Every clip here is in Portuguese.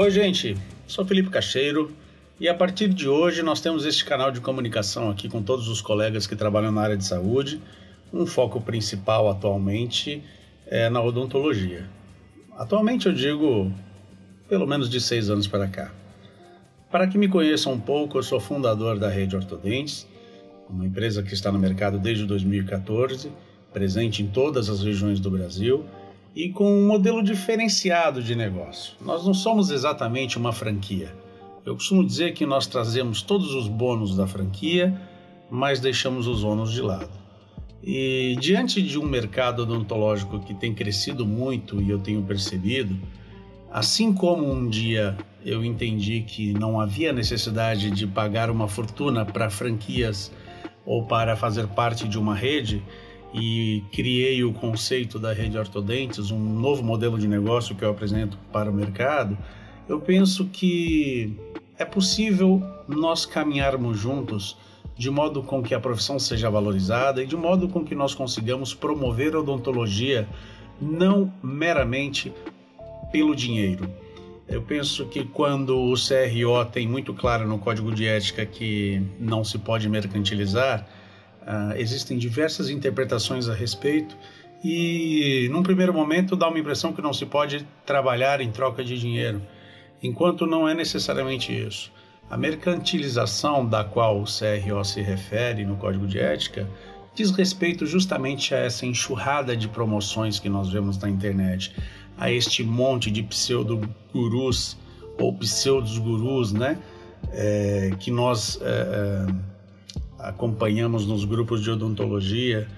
Oi, gente. Sou Felipe Cacheiro e a partir de hoje nós temos este canal de comunicação aqui com todos os colegas que trabalham na área de saúde. Um foco principal atualmente é na odontologia. Atualmente eu digo pelo menos de seis anos para cá. Para que me conheçam um pouco, eu sou fundador da Rede Ortodentes, uma empresa que está no mercado desde 2014, presente em todas as regiões do Brasil e com um modelo diferenciado de negócio. Nós não somos exatamente uma franquia. Eu costumo dizer que nós trazemos todos os bônus da franquia, mas deixamos os ônus de lado. E diante de um mercado odontológico que tem crescido muito e eu tenho percebido, assim como um dia eu entendi que não havia necessidade de pagar uma fortuna para franquias ou para fazer parte de uma rede, e criei o conceito da rede Ortodentes, um novo modelo de negócio que eu apresento para o mercado, eu penso que é possível nós caminharmos juntos de modo com que a profissão seja valorizada e de modo com que nós consigamos promover a odontologia não meramente pelo dinheiro. Eu penso que quando o CRO tem muito claro no código de ética que não se pode mercantilizar, Uh, existem diversas interpretações a respeito e, num primeiro momento, dá uma impressão que não se pode trabalhar em troca de dinheiro, enquanto não é necessariamente isso. A mercantilização da qual o CRO se refere no Código de Ética diz respeito justamente a essa enxurrada de promoções que nós vemos na internet, a este monte de pseudo-gurus ou pseudos-gurus, né? É, que nós. É, é, acompanhamos nos grupos de odontologia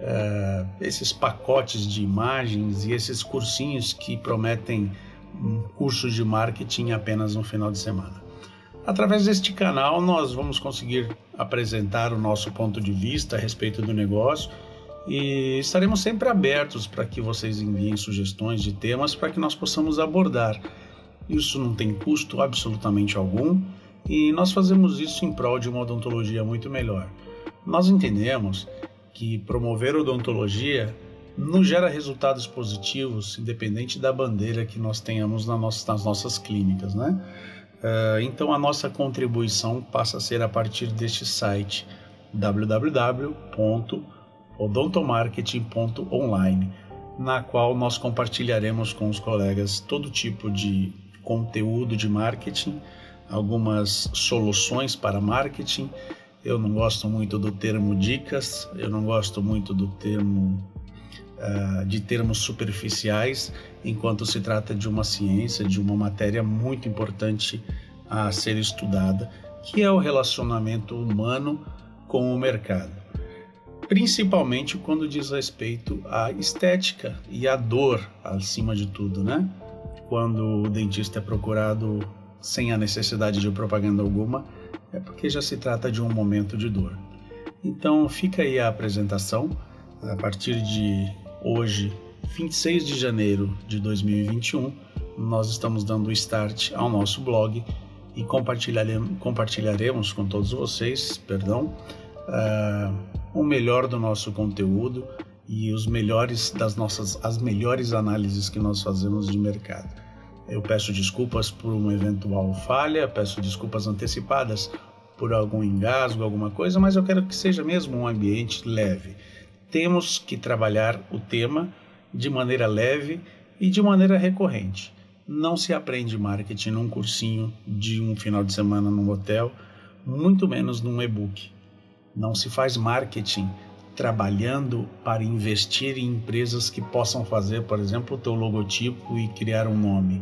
uh, esses pacotes de imagens e esses cursinhos que prometem um curso de marketing apenas no final de semana. Através deste canal, nós vamos conseguir apresentar o nosso ponto de vista a respeito do negócio e estaremos sempre abertos para que vocês enviem sugestões de temas para que nós possamos abordar. Isso não tem custo absolutamente algum e nós fazemos isso em prol de uma odontologia muito melhor. Nós entendemos que promover odontologia nos gera resultados positivos, independente da bandeira que nós tenhamos nas nossas clínicas, né? Uh, então a nossa contribuição passa a ser a partir deste site www.odontomarketing.online, na qual nós compartilharemos com os colegas todo tipo de conteúdo de marketing algumas soluções para marketing. Eu não gosto muito do termo dicas, eu não gosto muito do termo uh, de termos superficiais, enquanto se trata de uma ciência, de uma matéria muito importante a ser estudada, que é o relacionamento humano com o mercado. Principalmente quando diz respeito à estética e à dor, acima de tudo, né? Quando o dentista é procurado sem a necessidade de propaganda alguma, é porque já se trata de um momento de dor. Então fica aí a apresentação. A partir de hoje, 26 de janeiro de 2021, nós estamos dando start ao nosso blog e compartilharemos, compartilharemos com todos vocês, perdão, uh, o melhor do nosso conteúdo e os melhores das nossas as melhores análises que nós fazemos de mercado. Eu peço desculpas por uma eventual falha, peço desculpas antecipadas por algum engasgo, alguma coisa, mas eu quero que seja mesmo um ambiente leve. Temos que trabalhar o tema de maneira leve e de maneira recorrente. Não se aprende marketing num cursinho de um final de semana num hotel, muito menos num e-book. Não se faz marketing trabalhando para investir em empresas que possam fazer, por exemplo, o teu logotipo e criar um nome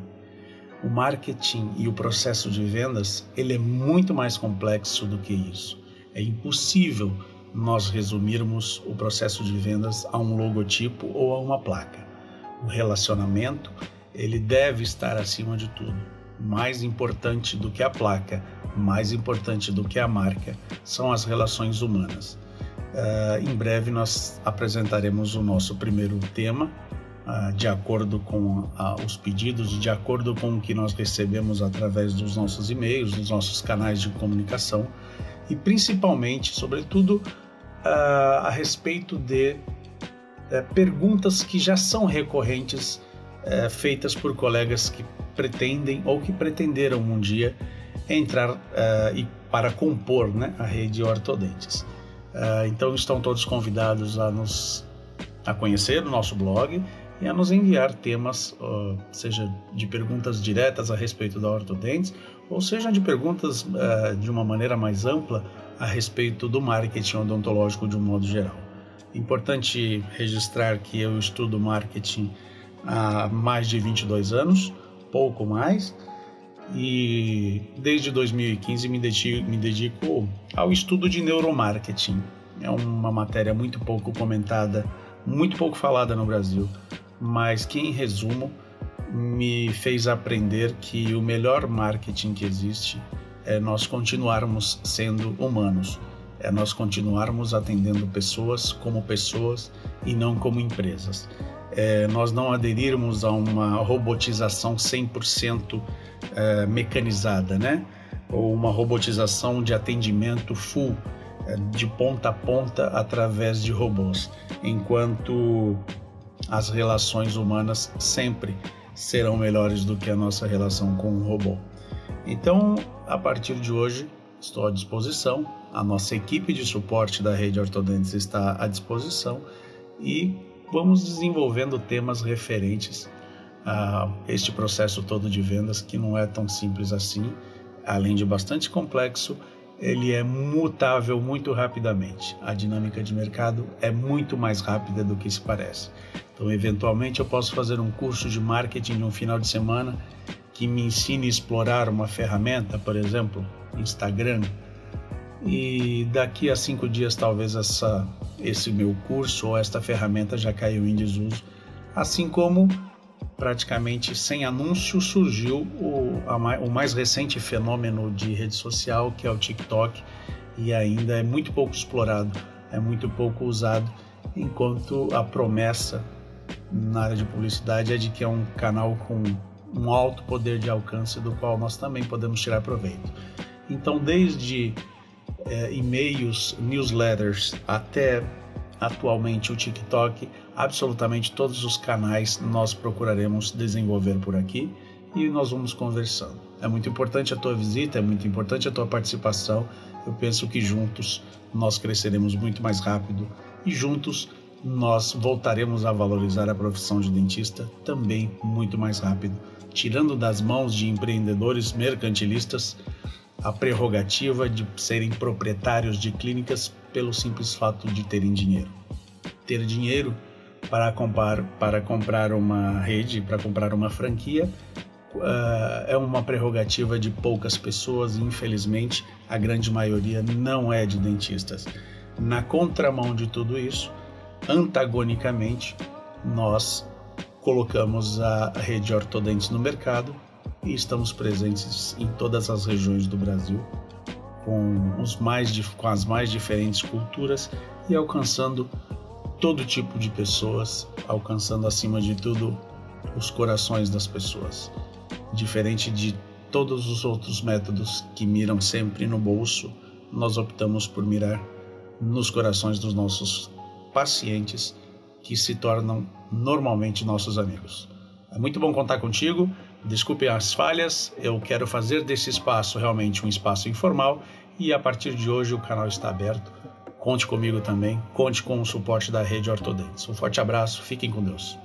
o marketing e o processo de vendas ele é muito mais complexo do que isso. É impossível nós resumirmos o processo de vendas a um logotipo ou a uma placa. O relacionamento ele deve estar acima de tudo. Mais importante do que a placa, mais importante do que a marca, são as relações humanas. Uh, em breve nós apresentaremos o nosso primeiro tema, de acordo com ah, os pedidos, de acordo com o que nós recebemos através dos nossos e-mails, dos nossos canais de comunicação e principalmente, sobretudo, ah, a respeito de eh, perguntas que já são recorrentes eh, feitas por colegas que pretendem ou que pretenderam um dia entrar uh, e para compor né, a rede Ortodentes. Então estão todos convidados a nos a conhecer o nosso blog e a nos enviar temas, seja de perguntas diretas a respeito da Ortodentes, ou seja de perguntas uh, de uma maneira mais ampla a respeito do marketing odontológico de um modo geral. Importante registrar que eu estudo marketing há mais de 22 anos, pouco mais, e desde 2015 me dedico, me dedico ao estudo de neuromarketing. É uma matéria muito pouco comentada, muito pouco falada no Brasil mas que, em resumo, me fez aprender que o melhor marketing que existe é nós continuarmos sendo humanos, é nós continuarmos atendendo pessoas como pessoas e não como empresas. É nós não aderirmos a uma robotização 100% é, mecanizada, né? Ou uma robotização de atendimento full, é, de ponta a ponta através de robôs, enquanto as relações humanas sempre serão melhores do que a nossa relação com um robô. Então, a partir de hoje, estou à disposição, a nossa equipe de suporte da rede Ortodentes está à disposição e vamos desenvolvendo temas referentes a este processo todo de vendas que não é tão simples assim, além de bastante complexo ele é mutável muito rapidamente. A dinâmica de mercado é muito mais rápida do que se parece. Então, eventualmente, eu posso fazer um curso de marketing no final de semana que me ensine a explorar uma ferramenta, por exemplo, Instagram, e daqui a cinco dias talvez essa, esse meu curso ou esta ferramenta já caiu em desuso, assim como praticamente sem anúncio, surgiu o, a, o mais recente fenômeno de rede social, que é o TikTok, e ainda é muito pouco explorado, é muito pouco usado, enquanto a promessa na área de publicidade é de que é um canal com um alto poder de alcance do qual nós também podemos tirar proveito. Então, desde é, e-mails, newsletters, até atualmente o TikTok, absolutamente todos os canais nós procuraremos desenvolver por aqui e nós vamos conversando. É muito importante a tua visita, é muito importante a tua participação. Eu penso que juntos nós cresceremos muito mais rápido e juntos nós voltaremos a valorizar a profissão de dentista também muito mais rápido, tirando das mãos de empreendedores mercantilistas a prerrogativa de serem proprietários de clínicas pelo simples fato de terem dinheiro. Ter dinheiro para comprar, para comprar uma rede, para comprar uma franquia, uh, é uma prerrogativa de poucas pessoas e, infelizmente, a grande maioria não é de dentistas. Na contramão de tudo isso, antagonicamente, nós colocamos a rede ortodentes no mercado e estamos presentes em todas as regiões do Brasil, com, os mais, com as mais diferentes culturas e alcançando todo tipo de pessoas, alcançando acima de tudo os corações das pessoas. Diferente de todos os outros métodos que miram sempre no bolso, nós optamos por mirar nos corações dos nossos pacientes que se tornam normalmente nossos amigos. É muito bom contar contigo. Desculpem as falhas, eu quero fazer desse espaço realmente um espaço informal e a partir de hoje o canal está aberto. Conte comigo também, conte com o suporte da rede Ortodentes. Um forte abraço, fiquem com Deus.